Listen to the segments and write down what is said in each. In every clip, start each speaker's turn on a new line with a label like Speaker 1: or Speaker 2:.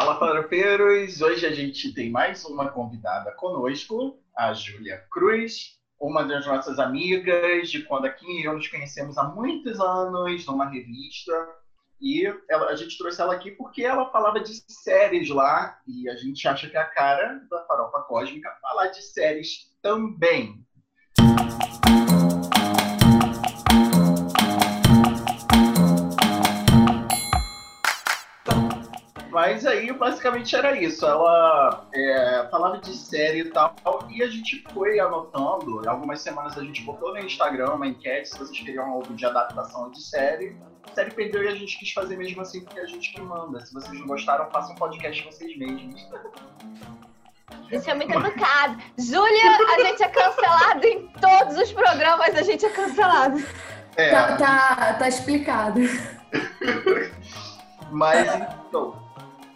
Speaker 1: Fala, farofeiros! Hoje a gente tem mais uma convidada conosco, a Júlia Cruz, uma das nossas amigas de quando aqui eu nos conhecemos há muitos anos numa revista. E ela, a gente trouxe ela aqui porque ela falava de séries lá e a gente acha que é a cara da farofa cósmica falar de séries também. Mas aí, basicamente, era isso. Ela é, falava de série e tal, e a gente foi anotando. Algumas semanas a gente botou no Instagram uma enquete se vocês queriam algo de adaptação de série. A série perdeu e a gente quis fazer mesmo assim, porque é a gente que manda. Se vocês não gostaram, façam um podcast vocês mesmos.
Speaker 2: Isso é muito educado. Júlia, a gente é cancelado em todos os programas, a gente é cancelado.
Speaker 3: É. Tá, tá, tá explicado.
Speaker 1: Mas, então,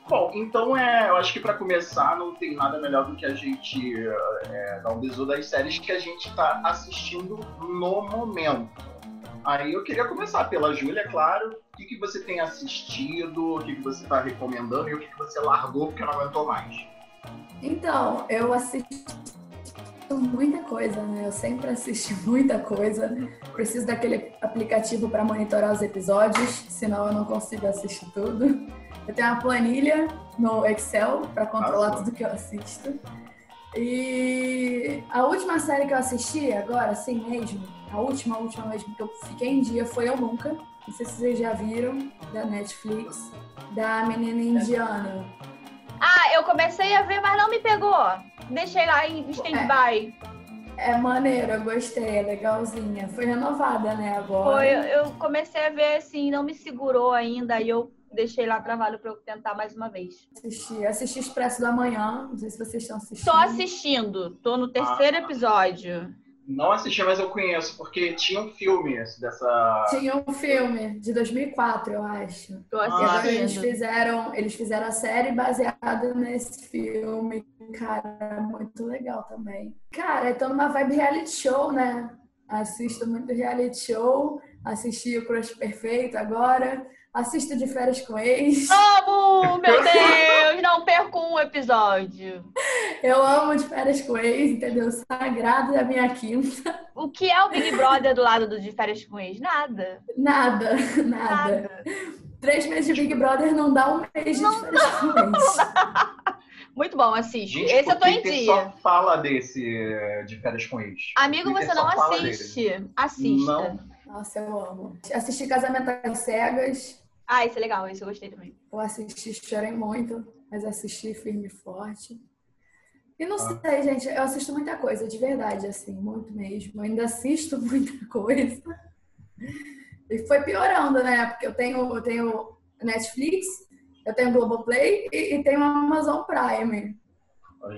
Speaker 1: Bom, então é, eu acho que para começar não tem nada melhor do que a gente é, dar um bisu das séries que a gente está assistindo no momento. Aí eu queria começar pela Júlia, claro. O que, que você tem assistido, o que, que você está recomendando e o que, que você largou porque não aguentou mais?
Speaker 3: Então, eu assisti muita coisa, né? Eu sempre assisto muita coisa. Preciso daquele aplicativo para monitorar os episódios, senão eu não consigo assistir tudo. Eu tenho uma planilha no Excel para controlar Nossa. tudo que eu assisto. E a última série que eu assisti agora, assim mesmo, a última, a última mesmo que eu fiquei em dia foi Eu Nunca. Não sei se vocês já viram, da Netflix, da menina indiana.
Speaker 2: Ah, eu comecei a ver, mas não me pegou. Deixei lá em stand-by.
Speaker 3: É, é maneiro, eu gostei, é legalzinha. Foi renovada, né, agora?
Speaker 2: Foi, eu comecei a ver, assim, não me segurou ainda, e eu deixei lá trabalho para eu tentar mais uma vez.
Speaker 3: Assisti, assisti Expresso da Manhã, não sei se vocês estão assistindo.
Speaker 2: Tô assistindo, tô no terceiro ah, episódio.
Speaker 1: Não assisti, mas eu conheço, porque tinha um filme dessa.
Speaker 3: Tinha um filme de 2004, eu acho.
Speaker 2: Tô assistindo.
Speaker 3: E eles fizeram, eles fizeram a série baseada nesse filme. Cara, muito legal também. Cara, eu tô numa vibe reality show, né? Assisto muito reality show. Assisti o Crush Perfeito agora. Assisto de férias com ex.
Speaker 2: Amo! Meu Deus! Não perco um episódio.
Speaker 3: Eu amo de férias com ex, entendeu? Sagrado da minha quinta.
Speaker 2: O que é o Big Brother do lado do de férias com ex? Nada.
Speaker 3: Nada, nada. nada. Três meses de Big Brother não dá um mês de férias com ex.
Speaker 2: Muito bom, assiste. Gente, Esse eu tô em dia. só
Speaker 1: fala desse eh, de férias com ex?
Speaker 2: Amigo, você não assiste. Assista. Não.
Speaker 3: Nossa, eu amo. Assisti Casamento às Cegas.
Speaker 2: Ah, isso é legal, isso eu gostei também.
Speaker 3: Eu assisti, chorei muito, mas assisti firme e forte. E não ah. sei, gente, eu assisto muita coisa, de verdade, assim, muito mesmo. Eu ainda assisto muita coisa. E foi piorando, né? Porque eu tenho, eu tenho Netflix, eu tenho Globoplay e, e tenho Amazon Prime.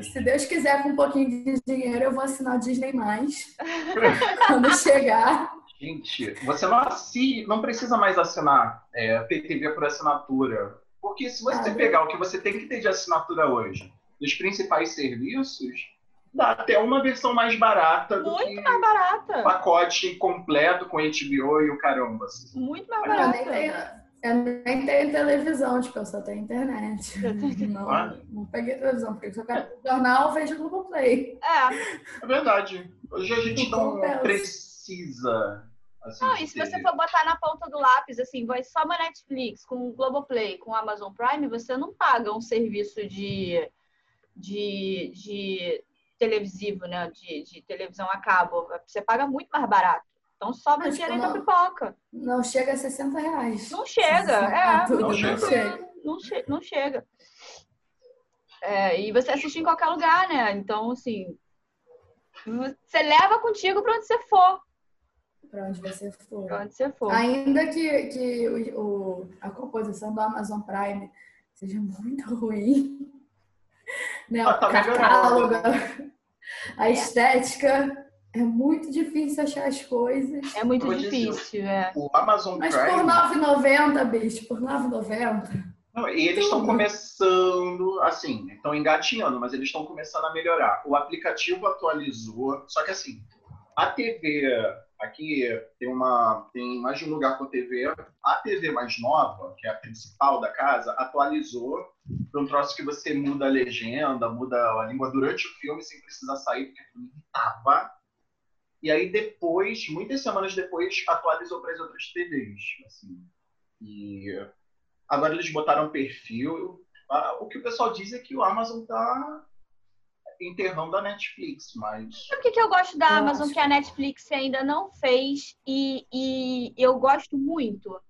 Speaker 3: Se Deus quiser, com um pouquinho de dinheiro, eu vou assinar Disney mais quando chegar.
Speaker 1: Gente, você não, assi... não precisa mais assinar é, PTV por assinatura. Porque se você ah, pegar o que você tem que ter de assinatura hoje, dos principais serviços, dá até uma versão mais barata do
Speaker 2: Muito que mais barata.
Speaker 1: o pacote completo com HBO e o caramba. Assim.
Speaker 2: Muito mais barata. Eu nem,
Speaker 3: eu nem tenho televisão, tipo, eu só tenho internet. Não, ah. não peguei televisão, porque se eu quero jornal, eu vejo Globoplay.
Speaker 2: É.
Speaker 1: É verdade. Hoje a gente não precisa.
Speaker 2: Assim, não, e se você for botar na ponta do lápis, assim, vai só uma Netflix, com o Globoplay, com o Amazon Prime, você não paga um serviço de, de, de televisivo, né? De, de televisão a cabo. Você paga muito mais barato. Então sobra dinheiro pra pipoca.
Speaker 3: Não chega a 60 reais.
Speaker 2: Não chega, é. Não, não chega. Não, che não chega. É, e você assiste em qualquer lugar, né? Então, assim, você leva contigo para onde você for.
Speaker 3: Para onde você for.
Speaker 2: Para onde você for.
Speaker 3: Ainda que, que o, o, a composição do Amazon Prime seja muito ruim, né? o ah, tá catálogo, a estética. É muito difícil achar as coisas.
Speaker 2: É muito difícil, é.
Speaker 1: O Amazon
Speaker 3: Mas
Speaker 1: Prime...
Speaker 3: Mas por 9,90, bicho, por 9,90.
Speaker 1: Não, e eles estão começando, assim, estão engatinhando, mas eles estão começando a melhorar. O aplicativo atualizou, só que assim, a TV Aqui tem uma tem mais de um lugar com TV. A TV mais nova, que é a principal da casa, atualizou para um troço que você muda a legenda, muda a língua durante o filme sem precisar sair, porque o irritava. E aí depois, muitas semanas depois, atualizou para as outras TVs. Assim. E agora eles botaram perfil. Ah, o que o pessoal diz é que o Amazon está enterrando a Netflix, mas.
Speaker 2: Sabe o que, que eu gosto da Amazon que a Netflix ainda não fez e, e eu gosto muito?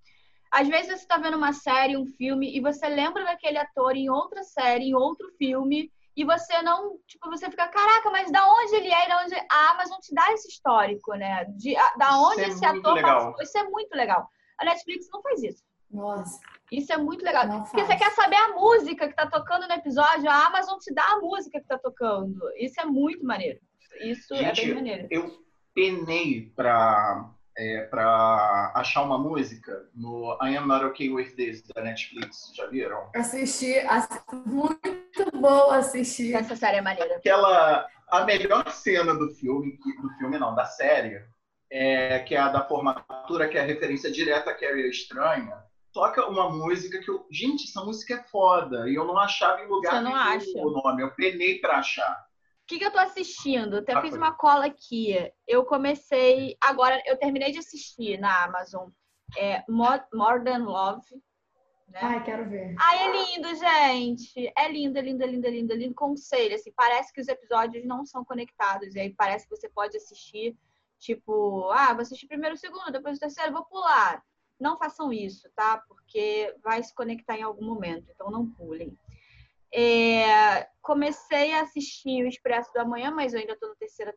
Speaker 2: Às vezes você está vendo uma série, um filme, e você lembra daquele ator em outra série, em outro filme, e você não, tipo, você fica, caraca, mas da onde ele é e da onde a Amazon te dá esse histórico, né? De, a, da onde
Speaker 1: isso
Speaker 2: esse
Speaker 1: é
Speaker 2: ator
Speaker 1: legal.
Speaker 2: Isso é muito legal. A Netflix não faz isso.
Speaker 3: Nossa.
Speaker 2: Isso é muito legal.
Speaker 3: Não
Speaker 2: Porque
Speaker 3: faz.
Speaker 2: você quer saber a música que tá tocando no episódio, a Amazon te dá a música que tá tocando. Isso é muito maneiro. Isso é
Speaker 1: Gente,
Speaker 2: bem maneiro.
Speaker 1: Eu penei para é, pra achar uma música no I Am Not Okay With This da Netflix. Já viram?
Speaker 3: Assisti, assi- muito bom assistir.
Speaker 2: Essa série é maneira.
Speaker 1: Aquela. A melhor cena do filme, do filme não, da série, é, que é a da formatura, que é a referência direta a Carrie Estranha. Toca uma música que eu. Gente, essa música é foda. E eu não achava em lugar
Speaker 2: Você não
Speaker 1: nenhum
Speaker 2: acha?
Speaker 1: o nome. Eu penei pra achar.
Speaker 2: O que, que eu tô assistindo? Até
Speaker 1: Ah,
Speaker 2: fiz
Speaker 1: foi.
Speaker 2: uma cola aqui. Eu comecei. Agora, eu terminei de assistir na Amazon. É Mo- More Than Love. Né?
Speaker 3: Ai, quero ver.
Speaker 2: Ai, é lindo, gente. É lindo, é lindo, é lindo, é lindo, é lindo. Conselho, assim, parece que os episódios não são conectados. E aí parece que você pode assistir, tipo, ah, vou assistir primeiro o segundo, depois o terceiro, vou pular. Não façam isso, tá? Porque vai se conectar em algum momento, então não pulem. É, comecei a assistir o Expresso da Manhã, mas eu ainda tô no terceiro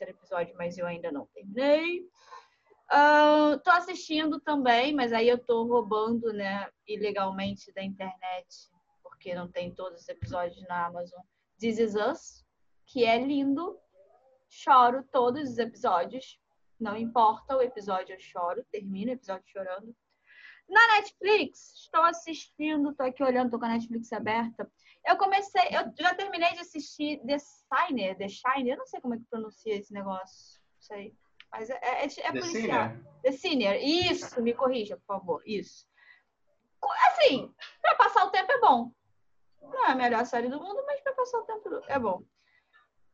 Speaker 2: episódio, mas eu ainda não terminei. Ah, tô assistindo também, mas aí eu tô roubando, né, ilegalmente da internet, porque não tem todos os episódios na Amazon. This Is Us, que é lindo. Choro todos os episódios. Não importa o episódio, eu choro. Termino o episódio chorando. Na Netflix, estou assistindo, tô aqui olhando, tô com a Netflix aberta. Eu comecei, eu já terminei de assistir The Shiner, The Shiner, eu não sei como é que pronuncia esse negócio, não sei. Mas é, é, é
Speaker 1: The
Speaker 2: policial.
Speaker 1: Sinner?
Speaker 2: The Senior. Isso, me corrija, por favor. Isso. Assim, pra passar o tempo é bom. Não é a melhor série do mundo, mas pra passar o tempo é bom.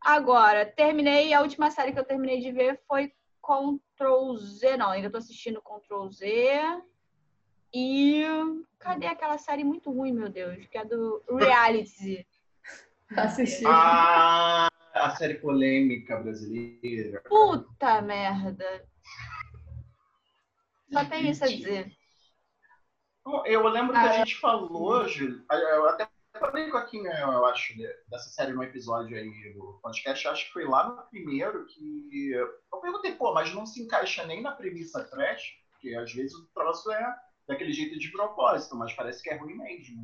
Speaker 2: Agora, terminei, a última série que eu terminei de ver foi Ctrl Z. Não, ainda tô assistindo Ctrl Z. E cadê aquela série muito ruim, meu Deus? Que é do Reality.
Speaker 3: Assisti.
Speaker 1: Ah, a série polêmica brasileira.
Speaker 2: Puta merda. Só tem isso a dizer.
Speaker 1: Eu lembro que a
Speaker 3: Ah,
Speaker 1: gente falou, Júlio, eu até falei com a Kim, eu acho, dessa série no episódio aí do podcast, acho que foi lá no primeiro que eu perguntei, pô, mas não se encaixa nem na premissa trash, porque às vezes o troço é daquele jeito de propósito, mas parece que é ruim mesmo.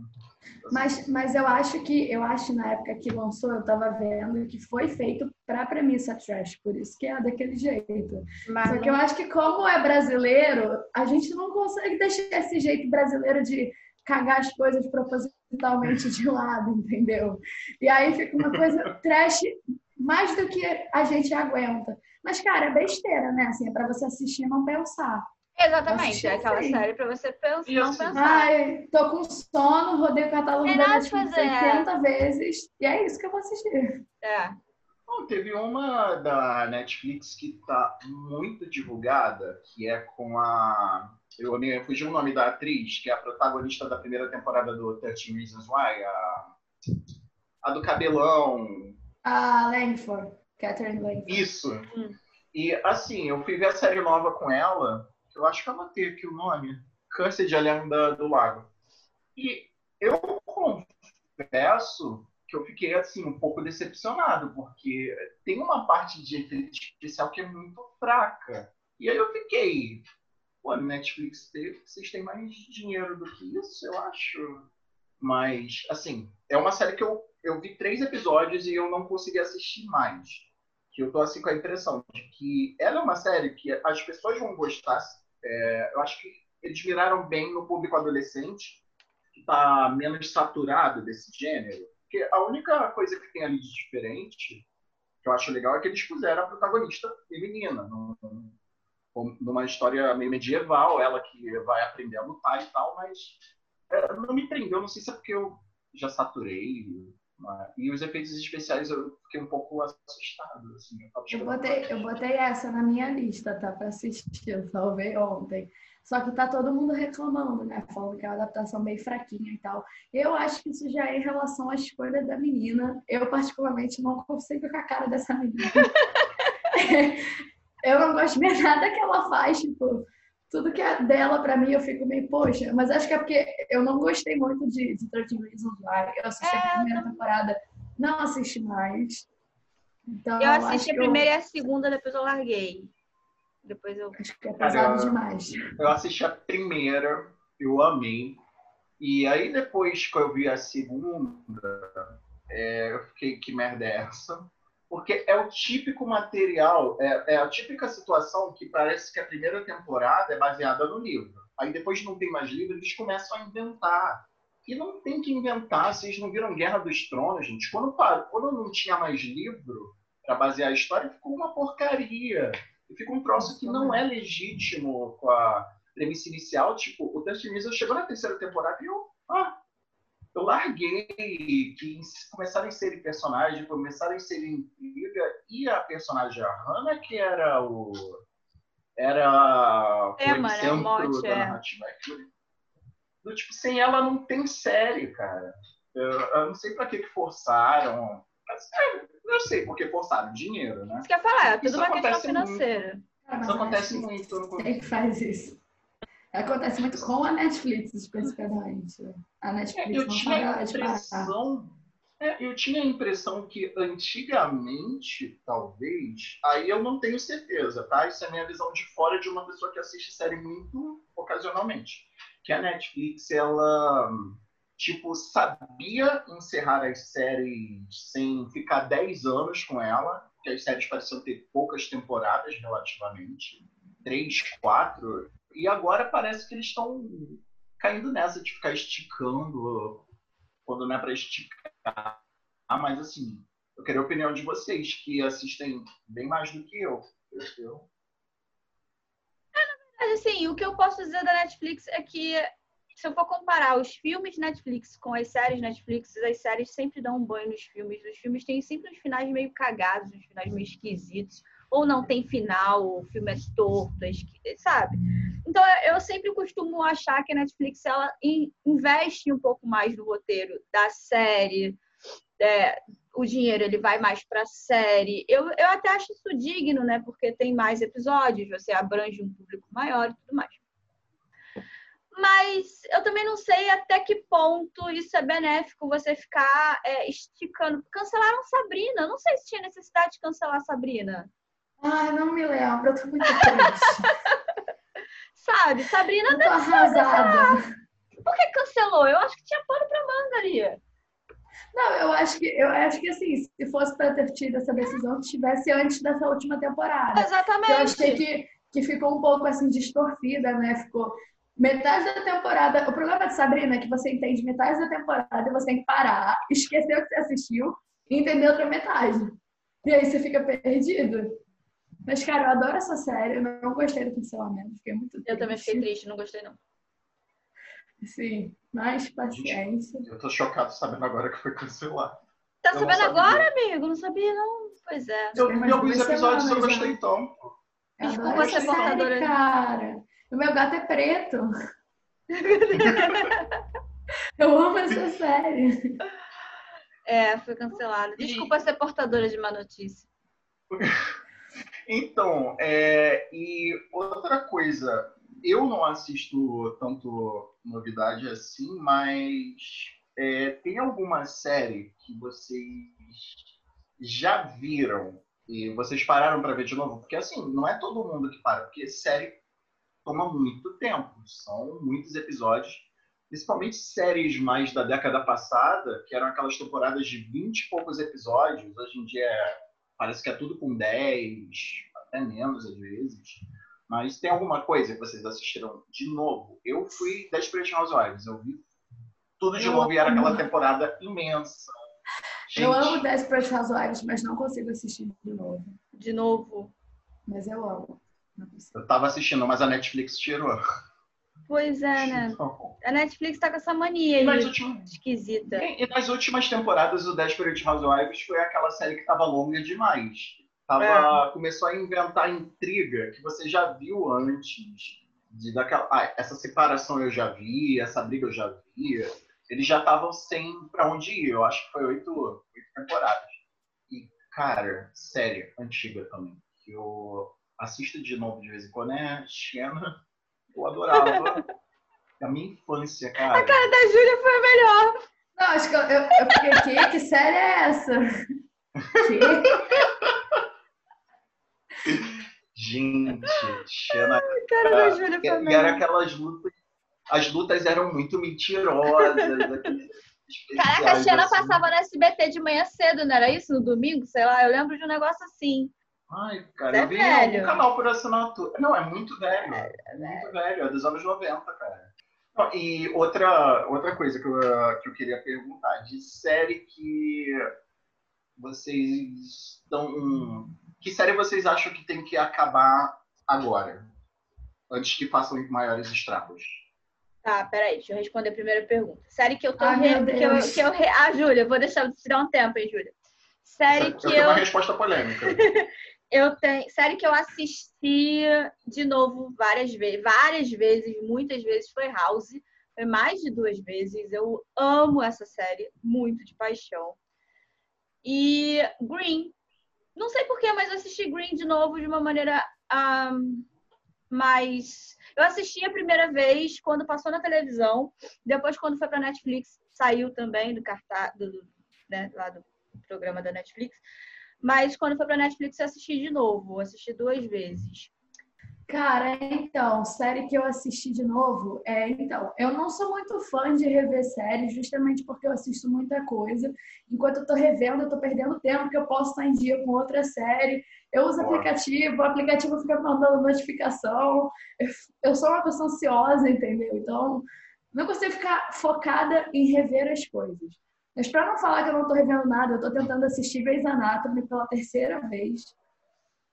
Speaker 1: Assim,
Speaker 3: Mas, mas eu acho que eu acho na época que lançou, eu tava vendo que foi feito pra premissa trash, por isso que é daquele jeito.
Speaker 2: Mas
Speaker 3: Só que eu acho que como é brasileiro, a gente não consegue deixar esse jeito brasileiro de cagar as coisas propositalmente de lado, entendeu? E aí fica uma coisa trash mais do que a gente aguenta. Mas, cara, é besteira, né? Assim, é pra você assistir e não pensar.
Speaker 2: Exatamente, é aquela
Speaker 3: sim.
Speaker 2: série pra você pensar,
Speaker 1: E
Speaker 2: não
Speaker 1: assim,
Speaker 2: pensar.
Speaker 3: Ai, tô com sono, rodei o catálogo da Netflix
Speaker 2: pra fazer.
Speaker 3: 80 vezes, e é isso que eu vou assistir.
Speaker 2: É.
Speaker 1: Bom, teve uma da Netflix que tá muito divulgada, que é com a. Eu me fugi o nome da atriz, que é a protagonista da primeira temporada do 13 Reasons Why, a, a do cabelão.
Speaker 3: A Langford, Catherine Langford.
Speaker 1: Isso.
Speaker 2: Hum.
Speaker 1: E assim, eu fui ver a série nova com ela, eu acho que eu anotei aqui o nome, Cursed Além da, do Lago. E eu confesso que eu fiquei assim um pouco decepcionado, porque tem uma parte de efeito especial que é muito fraca. E aí eu fiquei, pô, Netflix, vocês têm mais dinheiro do que isso, eu acho. Mas, assim, é uma série que eu, eu vi três episódios e eu não consegui assistir mais. Que eu tô assim com a impressão de que ela é uma série que as pessoas vão gostar. É, eu acho que eles viraram bem no público adolescente, que tá menos saturado desse gênero. Porque a única coisa que tem ali de diferente que eu acho legal é que eles puseram a protagonista feminina, num, numa história meio medieval, ela que vai aprender a lutar e tal, mas é, não me prendeu, não sei se é porque eu já saturei. Né? E os efeitos especiais eu fiquei um pouco assustado. Assim,
Speaker 3: eu, eu botei, eu botei essa na minha lista, tá? Pra assistir, eu salvei ontem. Só que tá todo mundo reclamando, né? Falando que é uma adaptação meio fraquinha e tal. Eu acho que isso já é em relação à escolha da menina. Eu, particularmente, não consigo com a cara dessa menina. eu não gosto de ver nada que ela faz, tipo, tudo que é dela pra mim eu fico meio, poxa, mas acho que é porque eu não gostei muito de, de 13 Reasons Why. Eu assisti é, a primeira temporada, não assisti mais.
Speaker 2: Então, eu assisti a primeira eu... e a segunda, depois eu larguei. Depois eu.
Speaker 3: Acho que é pesado Cara, demais.
Speaker 1: Eu assisti a primeira, eu amei. E aí depois que eu vi a segunda, é, eu fiquei, que merda é essa? Porque é o típico material, é, é, a típica situação que parece que a primeira temporada é baseada no livro. Aí depois não tem mais livro, eles começam a inventar. E não tem que inventar, vocês não viram Guerra dos Tronos, gente? Quando, quando não tinha mais livro para basear a história, ficou uma porcaria. E fica um troço que não é legítimo com a premissa inicial. Tipo, o Dustin Weasel chegou na terceira temporada e eu, eu larguei que começaram a inserir personagens, começaram a inserir intriga, e a personagem a Hannah, que era o. Era
Speaker 2: é, o é, mote, da
Speaker 1: é. narrativa. Do, tipo, sem ela não tem série, cara. Eu, eu não sei pra que, que forçaram. Mas, é, eu sei porque forçaram dinheiro, né?
Speaker 2: Isso quer falar, é tudo isso uma questão financeira.
Speaker 1: Muito. Isso acontece muito.
Speaker 3: Quem faz isso? Acontece muito com a Netflix, especificamente. A Netflix
Speaker 1: eu tinha a impressão, é, eu tinha a impressão que antigamente, talvez, aí eu não tenho certeza, tá? Isso é minha visão de fora de uma pessoa que assiste série muito ocasionalmente. Que a Netflix, ela tipo, sabia encerrar as séries sem ficar 10 anos com ela, que as séries pareciam ter poucas temporadas relativamente, três, quatro, e agora parece que eles estão caindo nessa de ficar esticando quando não é para esticar. Ah, mas assim, eu queria a opinião de vocês, que assistem bem mais do que eu. eu...
Speaker 2: É, na verdade, assim, o que eu posso dizer da Netflix é que se eu for comparar os filmes Netflix com as séries Netflix, as séries sempre dão um banho nos filmes. Os filmes têm sempre uns finais meio cagados, uns finais meio esquisitos. Ou não tem final, o filme é torto, é sabe? Então, eu sempre costumo achar que a Netflix ela investe um pouco mais no roteiro da série. É, o dinheiro ele vai mais para a série. Eu, eu até acho isso digno, né? Porque tem mais episódios, você abrange um público maior e tudo mais mas eu também não sei até que ponto isso é benéfico você ficar é, esticando. Cancelaram Sabrina. Não sei se tinha necessidade de cancelar Sabrina.
Speaker 3: Ah, não me lembro, eu tô muito triste.
Speaker 2: Sabe, Sabrina eu deve arrasada. Por que cancelou? Eu acho que tinha pano pra manga ali.
Speaker 3: Não, eu acho que eu acho que assim, se fosse para ter tido essa decisão, tivesse antes dessa última temporada.
Speaker 2: Exatamente.
Speaker 3: Eu achei que, que ficou um pouco assim distorcida, né? Ficou metade da temporada. O problema de Sabrina é que você entende metade da temporada e você tem que parar, esquecer o que você assistiu e entender outra metade. E aí você fica perdido. Mas, cara, eu adoro essa série. Eu não gostei do cancelamento. Fiquei muito triste.
Speaker 2: Eu também fiquei triste, não gostei, não.
Speaker 3: Sim, mas paciência.
Speaker 1: Eu tô chocado sabendo agora que foi cancelado.
Speaker 2: Tá eu sabendo agora, amigo? Não sabia, não. Pois é.
Speaker 1: Eu vi alguns episódios e eu gostei, então.
Speaker 2: Desculpa ser portadora.
Speaker 3: Cara. O meu gato é preto. Eu amo essa série.
Speaker 2: É, foi cancelado. Desculpa e... ser portadora de má notícia.
Speaker 1: Então, é, e outra coisa, eu não assisto tanto novidade assim, mas é, tem alguma série que vocês já viram e vocês pararam para ver de novo? Porque assim, não é todo mundo que para, porque série toma muito tempo, são muitos episódios, principalmente séries mais da década passada, que eram aquelas temporadas de 20 e poucos episódios, hoje em dia é, parece que é tudo com 10, até menos às vezes. Mas tem alguma coisa que vocês assistiram de novo? Eu fui Desperate Housewives, eu vi tudo de eu novo e era aquela temporada imensa.
Speaker 3: Gente. Eu amo Desperate Housewives, mas não consigo assistir de novo.
Speaker 2: De novo.
Speaker 3: Mas eu amo.
Speaker 1: Eu tava assistindo, mas a Netflix tirou.
Speaker 2: Pois é, né? A Netflix tá com essa mania aí, últimas... esquisita.
Speaker 1: E, nas últimas temporadas, o Desperate Housewives foi aquela série que tava longa demais. Tava, é. Começou a inventar intriga que você já viu antes. De daquela, ah, essa separação eu já vi, essa briga eu já vi. Eles já estavam sem para onde ir. Eu acho que foi oito, oito temporadas. E, cara, série antiga também. Que eu assisto de novo de vez em quando é Xena eu adorava. a minha infância, cara.
Speaker 2: A cara da Júlia foi a melhor.
Speaker 3: Não, acho que eu, eu, eu fiquei, que, que série é essa? Que?
Speaker 1: Gente, Xena.
Speaker 2: A cara da Júlia foi a melhor.
Speaker 1: Era aquelas lutas. As lutas eram muito mentirosas.
Speaker 2: Caraca, a Xena assim. passava no SBT de manhã cedo, não era isso? No domingo, sei lá. Eu lembro de um negócio assim.
Speaker 1: Ai, cara, é eu vi velho. um canal por assinatura. Não, é muito velho. É, é muito velho, é dos anos 90, cara. E outra, outra coisa que eu, que eu queria perguntar, de série que vocês estão. Que série vocês acham que tem que acabar agora? Antes que façam maiores estragos?
Speaker 2: Tá, peraí, deixa eu responder a primeira pergunta. Série que eu tô. Ai, re... que eu, que eu re... Ah, Júlia, vou deixar você tirar um tempo, hein, Júlia. Série que eu.
Speaker 1: Tenho uma resposta polêmica.
Speaker 2: eu tenho. Série que eu assisti de novo várias vezes, várias vezes, muitas vezes, foi House. Foi mais de duas vezes. Eu amo essa série, muito de paixão. E Green. Não sei porquê, mas eu assisti Green de novo de uma maneira um, mais. Eu assisti a primeira vez quando passou na televisão, depois, quando foi para Netflix, saiu também do cartaz, do, né, lá do programa da Netflix. Mas quando foi pra Netflix, eu assisti de novo. Assisti duas vezes.
Speaker 3: Cara, então, série que eu assisti de novo, é, então, eu não sou muito fã de rever séries, justamente porque eu assisto muita coisa. Enquanto eu tô revendo, eu tô perdendo tempo, porque eu posso estar em dia com outra série. Eu uso aplicativo, o aplicativo fica mandando notificação. Eu, eu sou uma pessoa ansiosa, entendeu? Então, não consigo ficar focada em rever as coisas. Mas para não falar que eu não estou revendo nada, eu estou tentando assistir Grey's Anatomy pela terceira vez.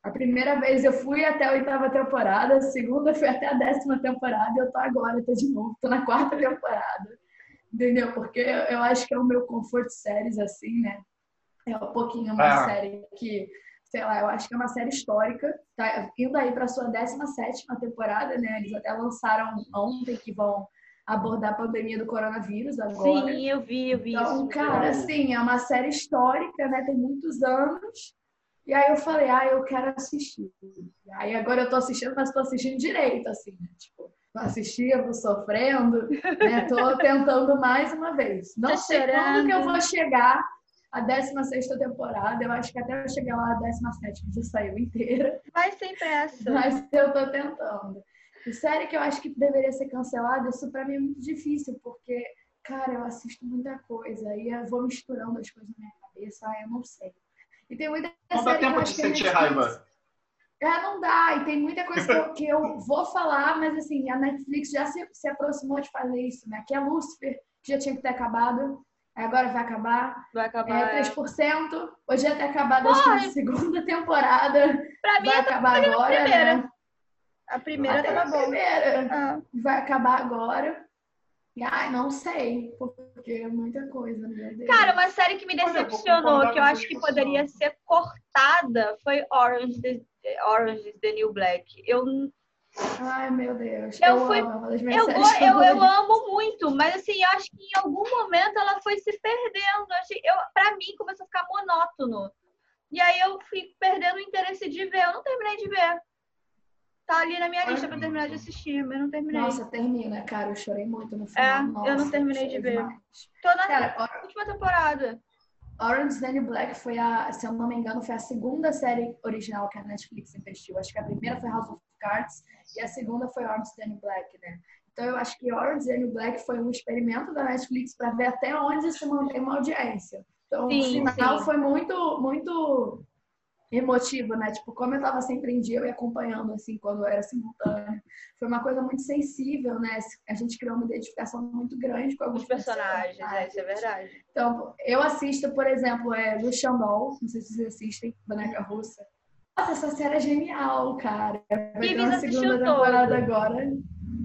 Speaker 3: A primeira vez eu fui até a oitava temporada, a segunda foi até a décima temporada e eu tô agora, tô de novo, tô na quarta temporada. Entendeu? Porque eu acho que é o meu comfort séries, assim, né? É um pouquinho uma ah. série que, sei lá, eu acho que é uma série histórica. Tá indo aí pra sua 17 temporada, né? Eles até lançaram ontem que vão abordar a pandemia do coronavírus agora.
Speaker 2: Sim, eu vi, eu vi
Speaker 3: então,
Speaker 2: isso.
Speaker 3: cara, assim, é uma série histórica, né? Tem muitos anos. E aí eu falei, ah, eu quero assistir. E aí agora eu tô assistindo, mas tô assistindo direito, assim, né? Tipo, tô assistindo, sofrendo, né? Tô tentando mais uma vez. Não tá sei quando que eu vou chegar a 16 temporada. Eu acho que até eu chegar lá a 17 já saiu inteira.
Speaker 2: Vai sem pressa.
Speaker 3: Mas eu tô tentando. E série que eu acho que deveria ser cancelada, isso pra mim é muito difícil, porque, cara, eu assisto muita coisa e eu vou misturando as coisas na minha cabeça, ah, eu não sei. E tem muita
Speaker 1: não série dá tempo de sentir raiva.
Speaker 3: É, não dá. E tem muita coisa que eu, que eu, vou falar, mas assim, a Netflix já se, se aproximou de fazer isso, né? Que é Lucifer, que já tinha que ter acabado. Agora vai acabar.
Speaker 2: Vai acabar.
Speaker 3: É, 3%. Hoje ia ter acabado acho que a segunda temporada.
Speaker 2: Pra mim,
Speaker 3: vai acabar agora, né?
Speaker 2: A primeira Até tava boa.
Speaker 3: primeira. Ah. Vai acabar agora. Ai, não sei, porque é muita coisa, meu Deus.
Speaker 2: Cara, uma série que me decepcionou, que eu acho que poderia ser cortada, foi Orange, the, Orange the New Black. Eu
Speaker 3: Ai, meu Deus.
Speaker 2: Eu, eu fui, amo, eu, eu, eu, amo muito, mas assim, eu acho que em algum momento ela foi se perdendo. Eu, pra mim, começou a ficar monótono. E aí eu fui perdendo o interesse de ver. Eu não terminei de ver. Tá ali na minha lista pra terminar de assistir, mas não terminei.
Speaker 3: Nossa, termina, cara. Eu chorei muito no final.
Speaker 2: É,
Speaker 3: Nossa,
Speaker 2: eu não terminei de ver. Demais. Tô na cara, última temporada.
Speaker 3: Orange Danny Black foi a, se eu não me engano, foi a segunda série original que a Netflix investiu. Acho que a primeira foi House of Cards e a segunda foi Orange Danny Black, né? Então eu acho que Orange Danny Black foi um experimento da Netflix para ver até onde se mantém uma audiência. Então sim, o final sim. foi muito, muito emotivo, né? Tipo, como eu tava sempre em dia, eu ia acompanhando, assim, quando era simultâneo. Foi uma coisa muito sensível, né? A gente criou uma identificação muito grande com alguns
Speaker 2: Os personagens, personagens. É, isso é verdade.
Speaker 3: Então, eu assisto, por exemplo, é, Lucian Ball, não sei se vocês assistem, Boneca Russa. Nossa, essa série é genial, cara. Vai
Speaker 2: ter uma segunda
Speaker 3: temporada todo. agora.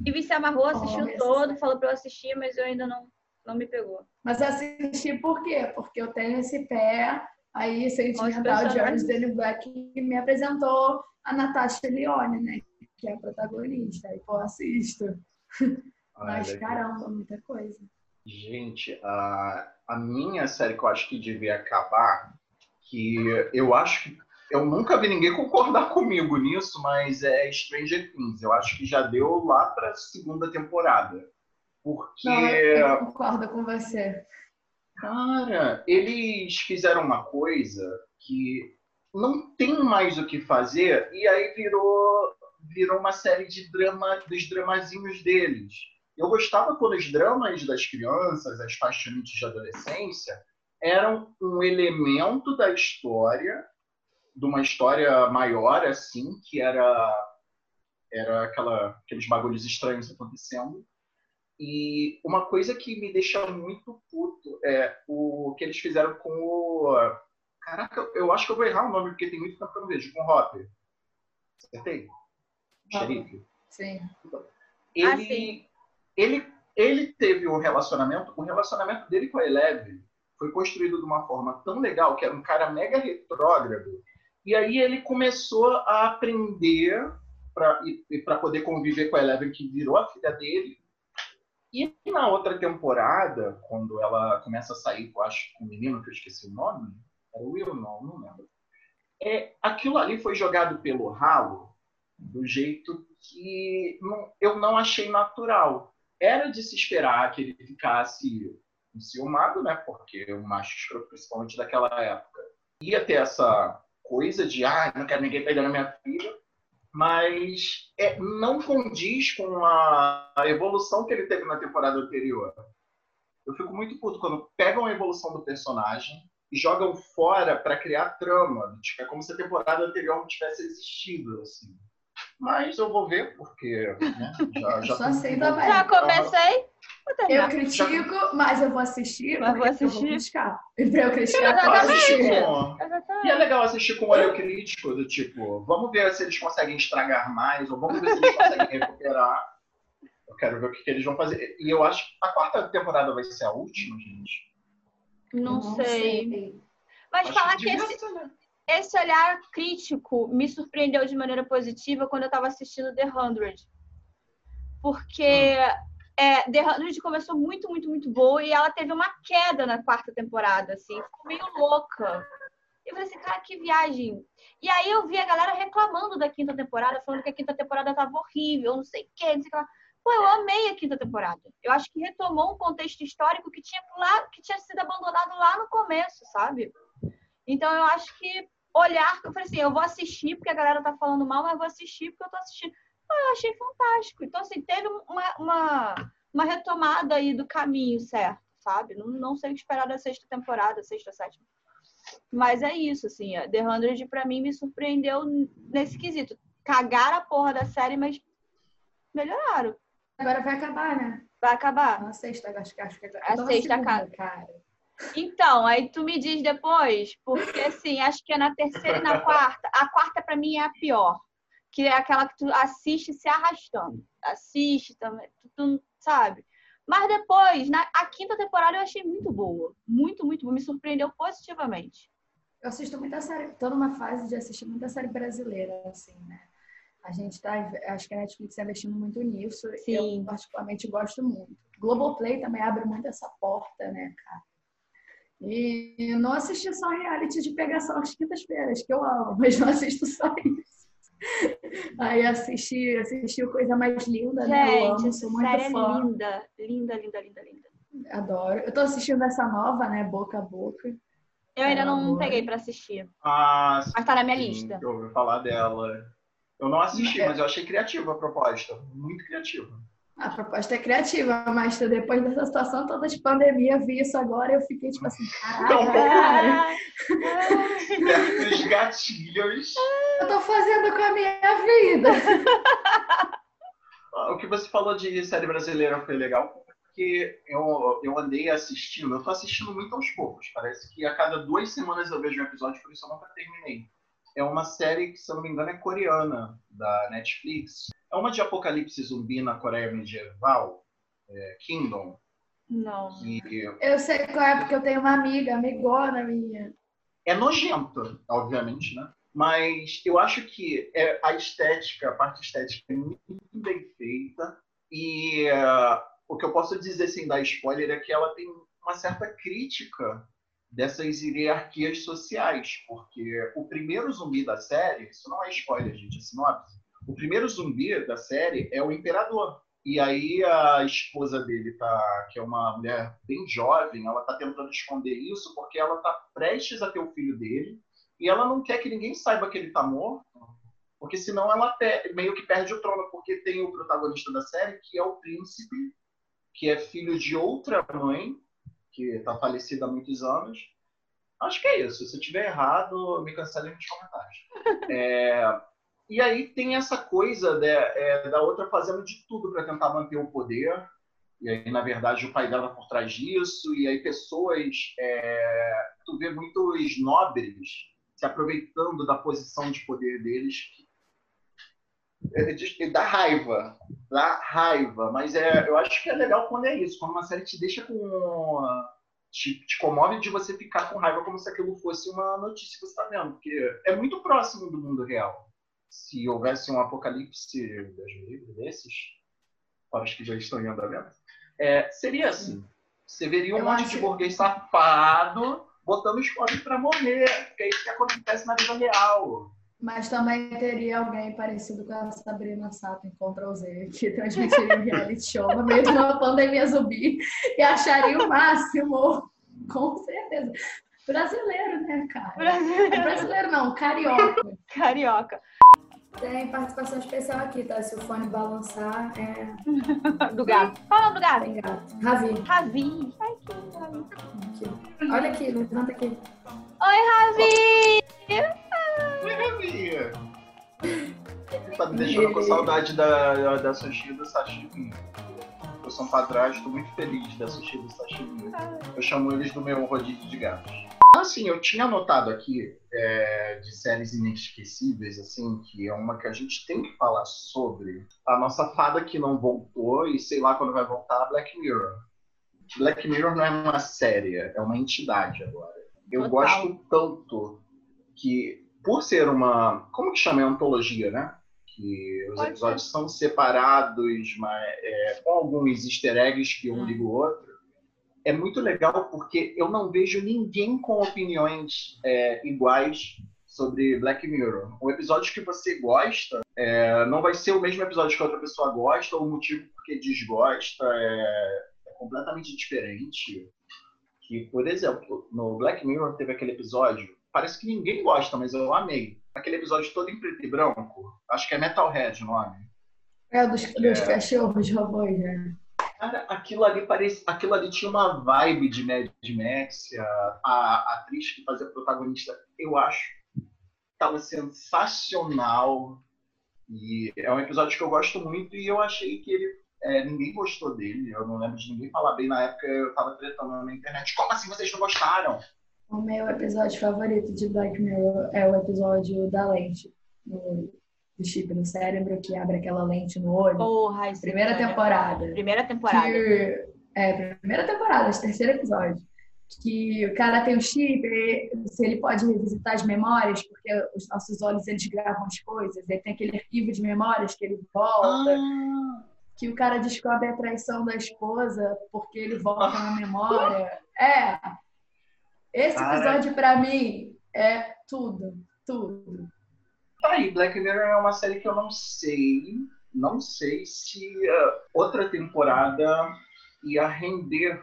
Speaker 2: E Vici amarrou, assistiu oh, todo, falou pra eu assistir, mas eu ainda não, não me pegou.
Speaker 3: Mas eu assisti por quê? Porque eu tenho esse pé aí sentimental de Orange Danny Black que me apresentou a Natasha Leone, né? Que é a protagonista. Aí, pô, assisto. Mas, caramba, muita coisa.
Speaker 1: Gente, a, a minha série que eu acho que devia acabar, que eu acho que eu nunca vi ninguém concordar comigo nisso, mas é Stranger Things. Eu acho que já deu lá para a segunda temporada. Porque. Não,
Speaker 3: eu concordo com você.
Speaker 1: Cara, eles fizeram uma coisa que não tem mais o que fazer e aí virou virou uma série de drama dos dramazinhos deles. Eu gostava quando os dramas das crianças, as paixonites de adolescência, eram um elemento da história, de uma história maior assim, que era era aquela aqueles bagulhos estranhos acontecendo e uma coisa que me deixa muito puto é o que eles fizeram com o. Caraca, eu acho que eu vou errar o nome, porque tem muito tempo que eu não vejo, com o Hopper. Acertei? O xerife.
Speaker 3: Sim.
Speaker 1: Ele, ah, sim. ele, ele teve um relacionamento, o relacionamento dele com a Eleven foi construído de uma forma tão legal, que era um cara mega retrógrado, e aí ele começou a aprender para poder conviver com a Eleven, que virou a filha dele, e na outra temporada, quando ela começa a sair, eu acho, com um menino que eu esqueci o nome, era o Will, não, não lembro. É, aquilo ali foi jogado pelo ralo do jeito que não, eu não achei natural. Era de se esperar que ele ficasse enciumado, né? Porque o macho escroto, principalmente daquela época, ia ter essa coisa de, ah, não quero ninguém perdendo a minha filha mas é, não condiz com a, a, evolução que ele teve na temporada anterior. Eu fico muito puto quando pegam a evolução do personagem e jogam fora para criar trama. Tipo, é como se a temporada anterior não tivesse existido. Assim. Mas eu vou ver, porque né, já, já,
Speaker 2: já comecei.
Speaker 3: Eu critico, mas eu vou assistir.
Speaker 2: Mas vou assistir. Eu vou
Speaker 3: criticar. E pra eu criticar,
Speaker 1: Exatamente. E é legal assistir com olho crítico, do tipo, vamos ver se eles conseguem estragar mais, ou vamos ver se eles conseguem recuperar. Eu quero ver o que, que eles vão fazer. E eu acho que a quarta temporada vai ser a última, gente.
Speaker 2: Não, Não sei. sei. Mas acho falar que, que esse, esse olhar crítico me surpreendeu de maneira positiva quando eu estava assistindo The Hundred. Porque hum é, The Hundred começou muito, muito, muito boa e ela teve uma queda na quarta temporada, assim, ficou meio louca. Eu falei assim, cara, que viagem. E aí eu vi a galera reclamando da quinta temporada, falando que a quinta temporada tava horrível, não sei o quê, não sei o que lá. Pô, eu amei a quinta temporada. Eu acho que retomou um contexto histórico que tinha, lá, que tinha sido abandonado lá no começo, sabe? Então eu acho que olhar, eu falei assim, eu vou assistir porque a galera tá falando mal, mas eu vou assistir porque eu tô assistindo eu achei fantástico. Então, assim, teve uma, uma, uma retomada aí do caminho certo, sabe? Não, não sei o que esperar da sexta temporada, sexta, sétima. Mas é isso, assim, The Hundred pra mim me surpreendeu nesse quesito. Cagaram a porra da série, mas melhoraram.
Speaker 3: Agora vai acabar, né?
Speaker 2: Vai acabar.
Speaker 3: Na sexta, acho que acho que
Speaker 2: a sexta segunda, cara. Então, aí tu me diz depois, porque assim, acho que é na terceira e na quarta. A quarta para mim é a pior que é aquela que tu assiste se arrastando. Assiste também, tu, tu, sabe? Mas depois, na a quinta temporada eu achei muito boa. Muito, muito boa. Me surpreendeu positivamente.
Speaker 3: Eu assisto muita série, tô numa fase de assistir muita série brasileira, assim, né? A gente tá, acho que a Netflix está investindo muito nisso. Sim. Eu particularmente gosto muito. Globoplay também abre muito essa porta, né, cara? E não assisti só reality de pegação às quintas-feiras, que eu amo, mas não assisto só isso. Aí assisti, assisti Coisa Mais Linda,
Speaker 2: Gente, né? Eu amo, sou muito série fã. É linda, linda, linda, linda, linda.
Speaker 3: Adoro. Eu tô assistindo essa nova, né? Boca a Boca.
Speaker 2: Eu ainda não amor. peguei pra assistir.
Speaker 1: Ah,
Speaker 2: mas tá na minha sim, lista.
Speaker 1: Eu ouvi falar dela. Eu não assisti, é. mas eu achei criativa a proposta. Muito criativa.
Speaker 3: A proposta é criativa, mas depois dessa situação toda de pandemia, vi isso agora eu fiquei tipo assim, caraca,
Speaker 1: Certos gatilhos.
Speaker 3: eu tô fazendo com a minha vida.
Speaker 1: O que você falou de série brasileira foi legal, porque eu, eu andei assistindo, eu tô assistindo muito aos poucos. Parece que a cada duas semanas eu vejo um episódio, por isso eu nunca terminei. É uma série que, se eu não me engano, é coreana, da Netflix. É uma de apocalipse zumbi na Coreia medieval, é, Kingdom.
Speaker 2: Não.
Speaker 1: E
Speaker 3: Eu sei qual é, porque eu tenho uma amiga, amigona minha.
Speaker 1: é nojenta, obviamente, né? Mas eu acho que é, a estética, a parte estética é muito bem feita. E ah, o que eu posso dizer sem dar spoiler é que ela tem uma certa crítica dessas hierarquias sociais. Porque o primeiro zumbi da série, isso não é spoiler, gente, é sinopse. O primeiro zumbi da série é o imperador. E aí a esposa dele tá, que é uma mulher bem jovem, ela tá tentando esconder isso porque ela tá prestes a ter o filho dele e ela não quer que ninguém saiba que ele tá morto, porque senão ela meio que perde o trono, porque tem o protagonista da série, que é o príncipe, que é filho de outra mãe, que tá falecida há muitos anos. Acho que é isso. Se eu tiver errado, me cancelem nos comentários. É, e aí tem essa coisa né, é, da outra fazendo de tudo para tentar manter o poder. E aí, na verdade, o pai dela por trás disso. E aí pessoas... é, tu vê muitos nobres se aproveitando da posição de poder deles. É, de- dá raiva. Dá raiva. Mas é, eu acho que é legal quando é isso. Quando uma série te deixa com... Te, te comove de você ficar com raiva como se aquilo fosse uma notícia que você está vendo. Porque é muito próximo do mundo real. Se houvesse um apocalipse livre, desses, para os que já estão em andamento, é, seria assim. Você veria um
Speaker 3: Eu
Speaker 1: monte
Speaker 3: acho-
Speaker 1: de burguês safado botando os pobres para morrer. Porque é isso que acontece na vida real.
Speaker 3: Mas também teria alguém parecido com a Sabrina Sato em Ctrl Z, que transmitiria um reality show no meio de uma pandemia zumbi e acharia o máximo, com certeza. Brasileiro, né, cara?
Speaker 2: Brasileiro.
Speaker 3: Brasileiro não, carioca.
Speaker 2: Carioca.
Speaker 3: Tem participação especial aqui, tá? Se o fone balançar, é.
Speaker 2: Do gato. Fala do gato.
Speaker 3: Tem gato. Ravi.
Speaker 2: Ravi. Ai, que Ravi.
Speaker 3: Aqui. Olha aqui, levanta aqui.
Speaker 2: Oi, Ravi!
Speaker 1: Maravilha! Tá me deixando com saudade da, da sushi e do sashimi. Eu sou um padrasto muito feliz da sushi e do sashimi. Eu chamo eles do meu rodízio de gatos. Assim, eu tinha anotado aqui é, de séries inesquecíveis, assim, que é uma que a gente tem que falar sobre. A nossa fada que não voltou e sei lá quando vai voltar, Black Mirror. Black Mirror não é uma série, é uma entidade agora. Eu
Speaker 2: Total.
Speaker 1: gosto tanto que, por ser uma. Como que chama? É antologia, né? Que os
Speaker 2: Pode
Speaker 1: episódios são separados, mas é, com alguns easter eggs que um
Speaker 2: Hum.
Speaker 1: liga o outro. É muito legal porque eu não vejo ninguém com opiniões é, iguais sobre Black Mirror. O episódio que você gosta é, não vai ser o mesmo episódio que outra pessoa gosta, ou o motivo porque desgosta é, é completamente diferente. Que, por exemplo, no Black Mirror teve aquele episódio, parece que ninguém gosta, mas eu amei. Aquele episódio todo em preto e branco, acho que é Metalhead o nome.
Speaker 3: É dos, dos cachorros robôs, né?
Speaker 1: Cara, aquilo ali parece, aquilo ali tinha uma vibe de Mad Max. A, a atriz que fazia a protagonista, eu acho, estava sensacional. E é um episódio que eu gosto muito e eu achei que ele é, ninguém gostou dele. Eu não lembro de ninguém falar bem na época. Eu tava tretando na internet. Como assim vocês não gostaram?
Speaker 3: O meu episódio favorito de Black Mirror é o episódio da lente, no, do chip no cérebro, que abre aquela lente no olho.
Speaker 2: Porra, esse
Speaker 3: Primeira
Speaker 2: é
Speaker 3: temporada.
Speaker 2: Primeira temporada.
Speaker 3: Que, é, primeira temporada, terceiro episódio. Que o cara tem o chip, se ele pode revisitar as memórias, porque os nossos olhos eles gravam as coisas, ele tem aquele arquivo de memórias que ele volta,
Speaker 1: Ah,
Speaker 3: que o cara descobre a traição da esposa porque ele volta na memória. É. Esse
Speaker 1: Cara.
Speaker 3: episódio, pra mim, é tudo. Tudo.
Speaker 1: Tá aí, Black Mirror é uma série que eu não sei, não sei se ah, outra temporada ia render.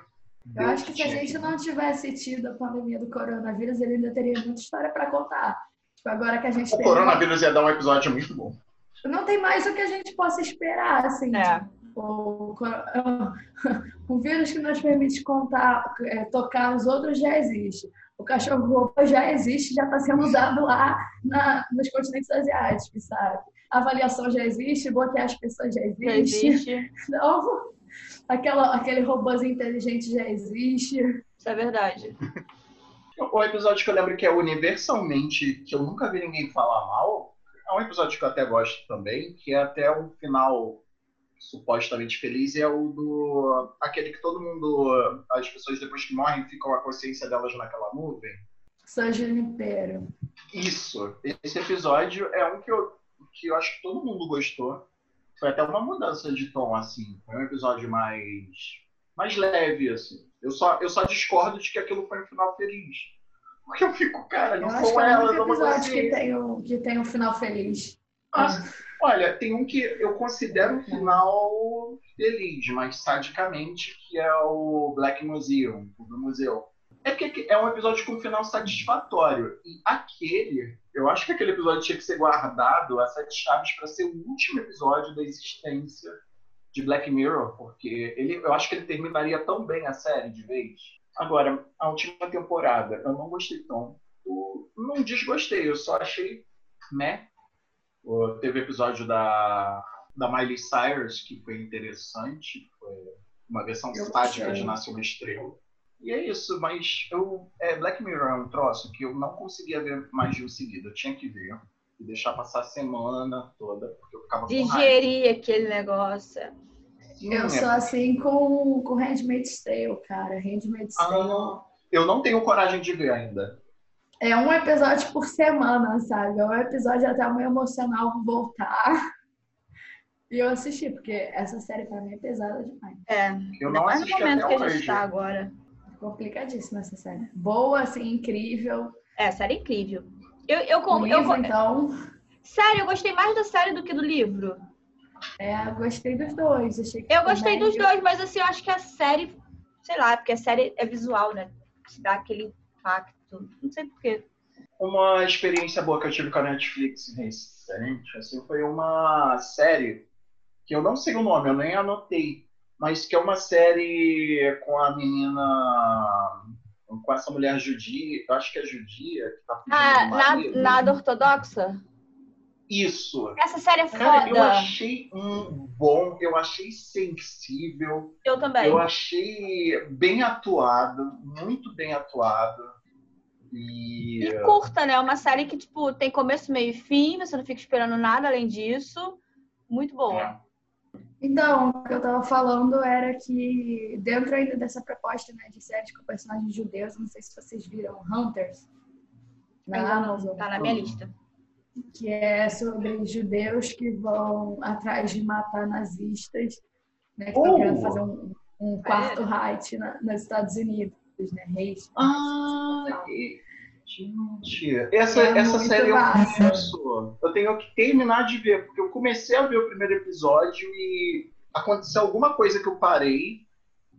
Speaker 3: Eu acho que se a gente não tivesse tido a pandemia do coronavírus, ele ainda teria muita história pra contar. Tipo, agora que a gente
Speaker 1: O
Speaker 3: tem.
Speaker 1: coronavírus ia dar um episódio muito bom.
Speaker 3: Não tem mais o que a gente possa esperar, assim.
Speaker 2: É.
Speaker 3: O, o vírus que nos permite contar, é, tocar os outros já existe. O cachorro-roupa já existe, já está sendo usado lá na, nos continentes asiáticos, sabe? A avaliação já existe, bloquear as pessoas já existe. Já existe. Então, aquela, aquele robôzinho inteligente já existe.
Speaker 2: Isso é verdade.
Speaker 1: O episódio que eu lembro que é universalmente, que eu nunca vi ninguém falar mal, é um episódio que eu até gosto também, que é até o final supostamente feliz, é o do. aquele que todo mundo. As pessoas depois que morrem ficam a consciência delas naquela nuvem.
Speaker 3: São Junipero.
Speaker 1: Isso. Esse episódio é um que eu, que eu acho que todo mundo gostou. Foi até uma mudança de tom, assim. Foi um episódio mais. mais leve, assim. Eu só, eu só discordo de que aquilo foi um final feliz. Porque eu fico, cara, não são elas,
Speaker 3: é um episódio que tem, um, que tem um final feliz.
Speaker 1: Ah, olha, tem um que eu considero um final feliz, mas sadicamente, que é o Black Museum, o do museu. É que é um episódio com um final satisfatório. E aquele, eu acho que aquele episódio tinha que ser guardado a sete chaves para ser o último episódio da existência de Black Mirror, porque ele, eu acho que ele terminaria tão bem a série de vez. Agora, a última temporada, eu não gostei tão. Não desgostei, eu só achei né. Teve episódio da, da Miley Cyrus, que foi interessante, foi uma versão eu sádica de Nasce uma Estrela. E é isso, mas eu, é, Black Mirror é um troço que eu não conseguia ver mais de um seguido. Eu tinha que ver e deixar passar a semana toda, porque eu ficava
Speaker 2: Digerir aquele negócio.
Speaker 3: Sim, eu é sou assim com, com Handmaid's Tale, cara. Handmaid's ah, Tale.
Speaker 1: Eu não tenho coragem de ver ainda.
Speaker 3: É um episódio por semana, sabe? É um episódio até o emocional voltar. E eu assisti, porque essa série pra mim é pesada demais.
Speaker 2: É, eu não, não é no momento que a gente tá agora.
Speaker 3: Complicadíssima essa série. Boa, assim, incrível.
Speaker 2: É, série incrível. Eu, eu, eu, livro, eu, então... Sério, eu gostei mais da série do que do livro.
Speaker 3: É, eu gostei dos dois. Achei
Speaker 2: eu gostei dos dois, mas assim, eu acho que a série, sei lá, porque a série é visual, né? Se dá aquele impacto. Não sei porquê.
Speaker 1: Uma experiência boa que eu tive com a Netflix recente, assim, foi uma série que eu não sei o nome, eu nem anotei, mas que é uma série com a menina com essa mulher judia, eu acho que é judia, que tá
Speaker 2: Ah, nada, nada ortodoxa?
Speaker 1: Isso.
Speaker 2: Essa série é foda.
Speaker 1: Cara, eu achei um bom, eu achei sensível.
Speaker 2: Eu também.
Speaker 1: Eu achei bem atuado, muito bem atuado. E...
Speaker 2: e curta, né? Uma série que, tipo, tem começo, meio e fim, você não fica esperando nada além disso. Muito boa. É.
Speaker 3: Então, o que eu tava falando era que dentro ainda dessa proposta né, de séries com personagens judeus, não sei se vocês viram Hunters.
Speaker 2: Na Amazon. Tá na minha lista
Speaker 3: que é sobre judeus que vão atrás de matar nazistas, né, que estão uh! querendo fazer um, um quarto Reich na, nos Estados Unidos, né? Reis.
Speaker 1: Ah, gente, essa, é essa série massa. eu conheço. Eu tenho que terminar de ver, porque eu comecei a ver o primeiro episódio e aconteceu alguma coisa que eu parei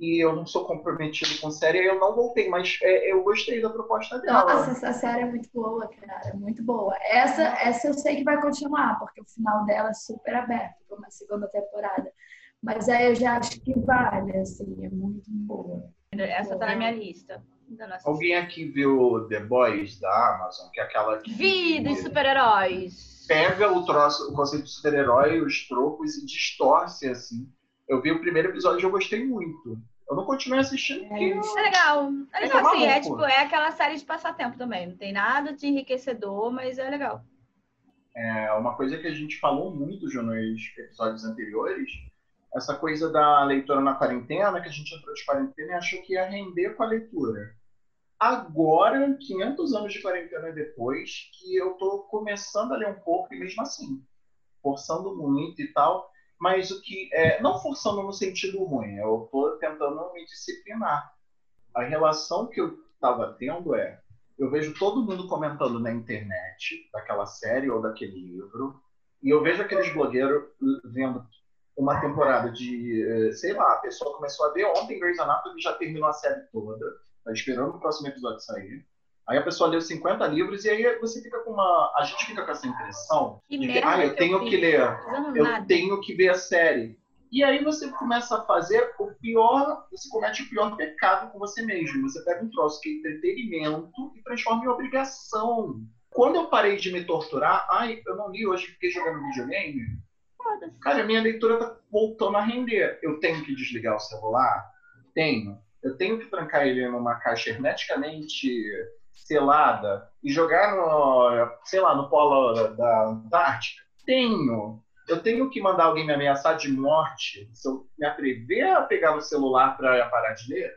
Speaker 1: e eu não sou comprometido com série, eu não voltei, mas é, eu gostei da proposta dela.
Speaker 3: Nossa, essa série é muito boa, cara, muito boa. Essa, essa eu sei que vai continuar, porque o final dela é super aberto para uma segunda temporada. Mas aí eu já acho que vale, assim, é muito boa.
Speaker 2: Essa tá na minha lista.
Speaker 1: Alguém aqui viu The Boys da Amazon, que é aquela que.
Speaker 2: Vi, dos super-heróis.
Speaker 1: Pega o troço, o conceito de super-herói, os trocos e distorce, assim eu vi o primeiro episódio e eu gostei muito. Eu não continuei assistindo porque... É,
Speaker 2: é legal. É legal, sim. É, tipo, é aquela série de passatempo também. Não tem nada de enriquecedor, mas é legal.
Speaker 1: É uma coisa que a gente falou muito, nos episódios anteriores, essa coisa da leitura na quarentena, que a gente entrou de quarentena e achou que ia render com a leitura. Agora, 500 anos de quarentena depois, que eu tô começando a ler um pouco e mesmo assim, forçando muito e tal, mas o que é, não forçando no sentido ruim, eu estou tentando me disciplinar. A relação que eu estava tendo é, eu vejo todo mundo comentando na internet daquela série ou daquele livro, e eu vejo aqueles blogueiros vendo uma temporada de, eh, sei lá, a pessoa começou a ver ontem Grey's Anatomy já terminou a série toda, tá esperando o próximo episódio sair. Aí a pessoa leu 50 livros e aí você fica com uma. A gente fica com essa impressão que de que, ah, eu tenho que ler, eu tenho que ver a série. E aí você começa a fazer o pior, você comete o pior pecado com você mesmo. Você pega um troço que é entretenimento e transforma em obrigação. Quando eu parei de me torturar, ai, eu não li hoje, fiquei jogando videogame. Cara, minha leitura tá voltando a render. Eu tenho que desligar o celular? Tenho. Eu tenho que trancar ele numa caixa hermeticamente selada e jogar no, sei lá, no polo da Antártica? Tenho. Eu tenho que mandar alguém me ameaçar de morte se eu me atrever a pegar o celular para parar de ler?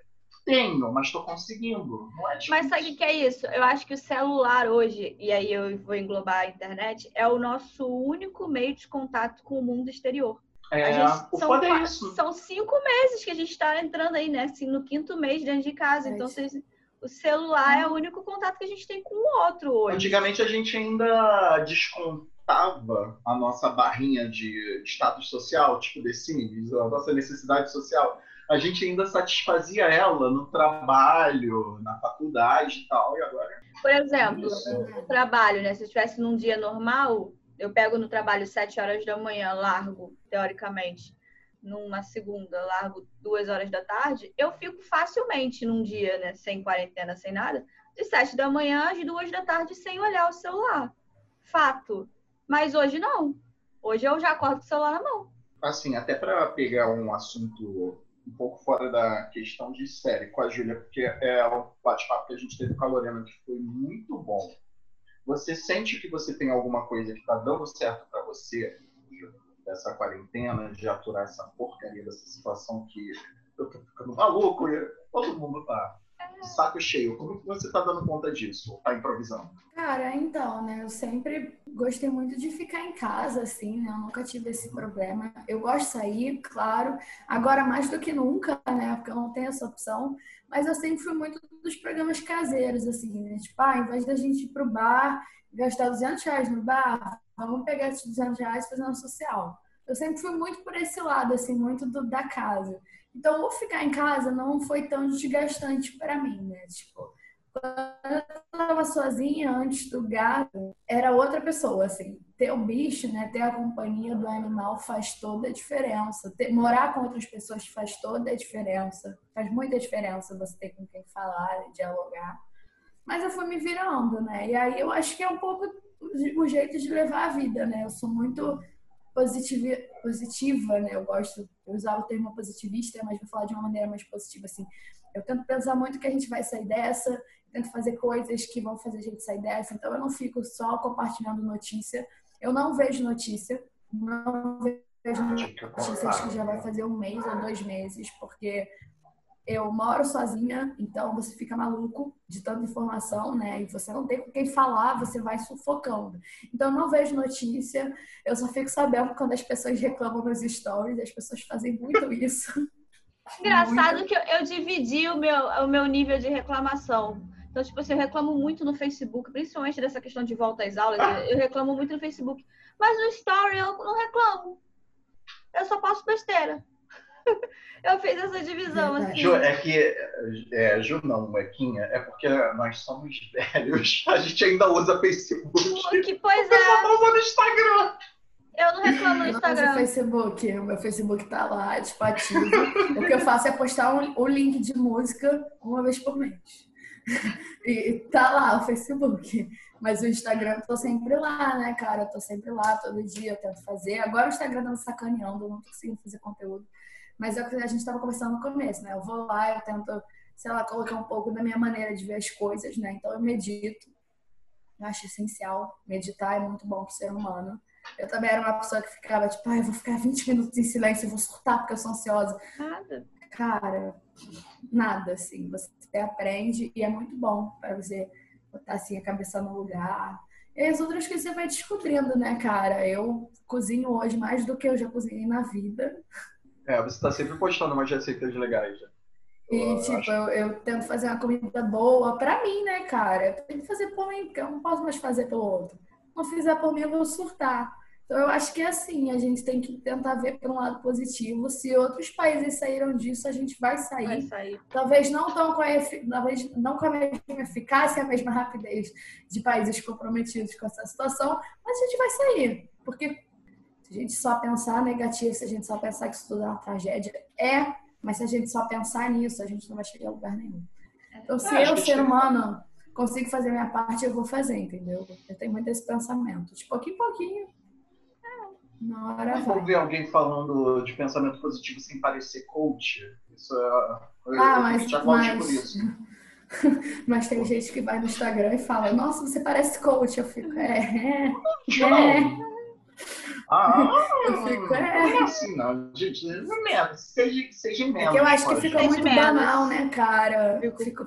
Speaker 1: Tenho, mas estou conseguindo. Não é
Speaker 2: mas sabe o que é isso? Eu acho que o celular hoje, e aí eu vou englobar a internet, é o nosso único meio de contato com o mundo exterior.
Speaker 1: É, gente, o são, é isso.
Speaker 2: São cinco meses que a gente está entrando aí, né? Assim, no quinto mês dentro de casa. É então, vocês, o celular é o único contato que a gente tem com o outro hoje.
Speaker 1: Antigamente a gente ainda descontava a nossa barrinha de status social, tipo The Sims, a nossa necessidade social. A gente ainda satisfazia ela no trabalho, na faculdade e tal, e agora.
Speaker 2: Por exemplo, o trabalho, né? Se eu estivesse num dia normal, eu pego no trabalho sete horas da manhã, largo, teoricamente numa segunda, largo duas horas da tarde, eu fico facilmente num dia, né, sem quarentena, sem nada, de sete da manhã às duas da tarde sem olhar o celular. Fato. Mas hoje não. Hoje eu já acordo com o celular na mão.
Speaker 1: Assim, até para pegar um assunto um pouco fora da questão de série com a Júlia, porque é um bate-papo que a gente teve com a Lorena que foi muito bom. Você sente que você tem alguma coisa que está dando certo para você dessa quarentena, de aturar essa porcaria dessa situação que eu tô ficando maluco todo mundo tá saco cheio. Como você tá dando conta disso? Tá improvisando?
Speaker 3: Cara, então, né? Eu sempre gostei muito de ficar em casa, assim, né? Eu nunca tive esse problema. Eu gosto de sair, claro. Agora mais do que nunca, né? Porque eu não tenho essa opção. Mas eu sempre fui muito dos programas caseiros, assim, né? Tipo, ah, em vez da gente ir pro bar, gastar 200 reais no bar, vamos pegar esses 200 reais e fazer uma social. Eu sempre fui muito por esse lado, assim, muito do, da casa. Então, o ficar em casa não foi tão desgastante para mim, né? Tipo, quando eu estava sozinha antes do gato, era outra pessoa, assim. Ter o bicho, né? Ter a companhia do animal faz toda a diferença. Ter, morar com outras pessoas faz toda a diferença. Faz muita diferença você ter com quem falar, dialogar. Mas eu fui me virando, né? E aí eu acho que é um pouco o jeito de levar a vida, né? Eu sou muito positiva, positiva, né? Eu gosto, eu usar o termo positivista, mas vou falar de uma maneira mais positiva, assim. Eu tento pensar muito que a gente vai sair dessa, tento fazer coisas que vão fazer a gente sair dessa, então eu não fico só compartilhando notícia. Eu não vejo notícia, não vejo notícias que já vai fazer um mês ou dois meses, porque eu moro sozinha, então você fica maluco de tanta informação, né? E você não tem com quem falar, você vai sufocando. Então eu não vejo notícia, eu só fico sabendo quando as pessoas reclamam nos stories, as pessoas fazem muito isso.
Speaker 2: Engraçado muito. que eu, eu, dividi o meu, o meu nível de reclamação. Então, tipo assim, eu reclamo muito no Facebook, principalmente dessa questão de volta às aulas, eu reclamo muito no Facebook. Mas no story eu não reclamo. Eu só passo besteira. Eu fiz essa divisão, assim.
Speaker 1: Ju, é que, é, Ju não, Mequinha, é porque nós somos velhos, a gente ainda usa Facebook.
Speaker 2: Que pois é.
Speaker 1: Eu no Instagram.
Speaker 2: Eu não reclamo no Instagram.
Speaker 3: Facebook, o meu Facebook tá lá, tipo, ativo. o que eu faço é postar um, um link de música uma vez por mês. e tá lá o Facebook. Mas o Instagram eu tô sempre lá, né, cara? Eu tô sempre lá, todo dia eu tento fazer. Agora o Instagram tá me sacaneando, eu não tô conseguindo fazer conteúdo. Mas é o que a gente estava conversando no começo, né? Eu vou lá, eu tento, sei lá, colocar um pouco da minha maneira de ver as coisas, né? Então eu medito. Eu acho essencial. Meditar é muito bom para o ser humano. Eu também era uma pessoa que ficava tipo, ah, eu vou ficar 20 minutos em silêncio, eu vou surtar porque eu sou ansiosa.
Speaker 2: Nada.
Speaker 3: Cara, nada, assim. Você aprende e é muito bom para você botar assim a cabeça no lugar. E as outras coisas você vai descobrindo, né, cara? Eu cozinho hoje mais do que eu já cozinhei na vida.
Speaker 1: É, você tá sempre postando umas receitas legais. Já.
Speaker 3: E, tipo, eu, eu, tento fazer uma comida boa pra mim, né, cara? Eu tenho que fazer por mim, porque eu não posso mais fazer pelo outro. Não fizer por mim, eu vou surtar. Então, eu acho que é assim, a gente tem que tentar ver por um lado positivo. Se outros países saíram disso, a gente vai sair.
Speaker 2: Vai sair.
Speaker 3: Talvez não tão com a, talvez não com a mesma eficácia, a mesma rapidez de países comprometidos com essa situação, mas a gente vai sair. Porque Se a gente só pensar negativo, se a gente só pensar que isso tudo é uma tragédia, é, mas se a gente só pensar nisso, a gente não vai chegar a lugar nenhum. Então, se é, eu, ser humano, consigo fazer minha parte, eu vou fazer, entendeu? Eu tenho muito esse pensamento. De pouquinho em pouquinho, na hora
Speaker 1: vai. ouvir alguém falando de pensamento positivo sem parecer coach. Isso é.
Speaker 3: Ah, eu, mas, já mas... por isso. mas tem gente que vai no Instagram e fala, nossa, você parece coach. Eu fico, é, é. é.
Speaker 1: Ah, eu fico, é. Não é assim, não, gente. Menos, seja, seja menos.
Speaker 3: É eu acho que fica muito menos. banal, né, cara? Fico,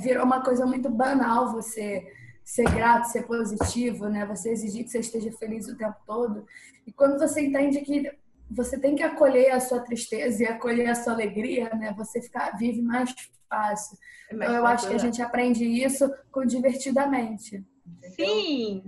Speaker 3: virou uma coisa muito banal você ser grato, ser positivo, né? Você exigir que você esteja feliz o tempo todo. E quando você entende que você tem que acolher a sua tristeza e acolher a sua alegria, né? Você ficar vive mais fácil. É mais então, eu acho que a gente aprende isso com divertidamente.
Speaker 2: Sim.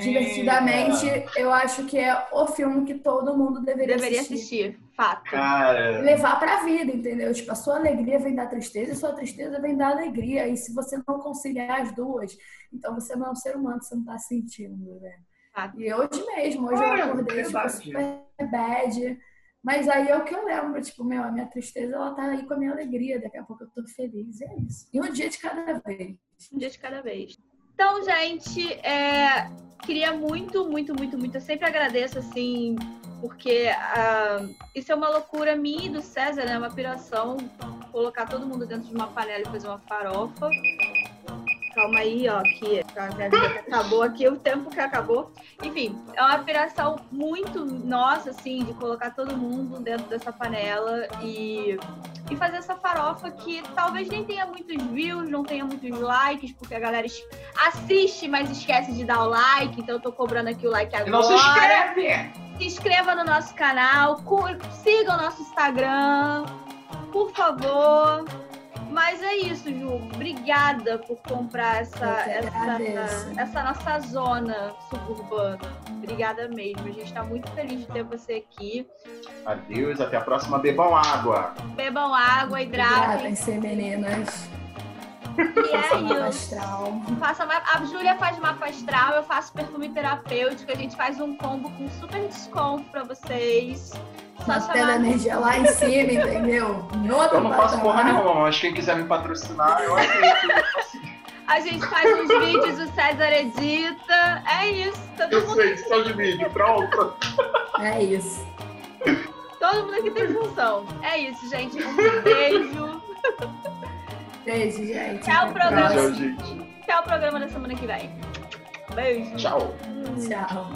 Speaker 3: Divertidamente, eu acho que é o filme que todo mundo deveria,
Speaker 2: deveria assistir. assistir. Fato.
Speaker 1: Cara.
Speaker 3: Levar pra vida, entendeu? Tipo, a sua alegria vem da tristeza e a sua tristeza vem da alegria. E se você não conciliar as duas, então você não é um ser humano, você não tá sentindo, né? Fato. E hoje mesmo, hoje eu acordei, tipo, super bad. Mas aí é o que eu lembro, tipo, meu, a minha tristeza, ela tá aí com a minha alegria. Daqui a pouco eu tô feliz, é isso. E um dia de cada vez.
Speaker 2: Um dia de cada vez. Então, gente, é, queria muito, muito, muito, muito. Eu sempre agradeço, assim, porque uh, isso é uma loucura minha e do César, né? Uma piração. Colocar todo mundo dentro de uma panela e fazer uma farofa. Calma aí, ó, que a minha vida que acabou aqui, o tempo que acabou. Enfim, é uma aspiração muito nossa, assim, de colocar todo mundo dentro dessa panela e, e fazer essa farofa que talvez nem tenha muitos views, não tenha muitos likes, porque a galera assiste, mas esquece de dar o like, então eu tô cobrando aqui o like agora.
Speaker 1: Não se inscreve!
Speaker 2: Se inscreva no nosso canal, siga o nosso Instagram, por favor. Mas é isso, Ju. Obrigada por comprar essa, essa, essa nossa zona suburbana. Obrigada mesmo. A gente está muito feliz de ter você aqui.
Speaker 1: Adeus, até a próxima. Bebam água.
Speaker 2: Bebam água, hidratem.
Speaker 3: ser meninas.
Speaker 2: E é isso. Faça, a Júlia faz mapa astral, eu faço perfume terapêutico. A gente faz um combo com super desconto para vocês.
Speaker 3: Mantendo a energia lá em cima, entendeu?
Speaker 1: eu não faço porra nenhuma, mas quem quiser me patrocinar, eu aceito.
Speaker 2: A gente faz uns vídeos, o César edita. É isso.
Speaker 1: Todo eu mundo... sei, só de vídeo, pronto.
Speaker 3: É isso.
Speaker 2: Todo mundo aqui tem função. É isso, gente. Um beijo.
Speaker 3: Beijo, gente.
Speaker 2: O programa.
Speaker 1: Tchau, gente.
Speaker 2: O programa da semana que vem. Beijo.
Speaker 1: Tchau.
Speaker 3: Tchau.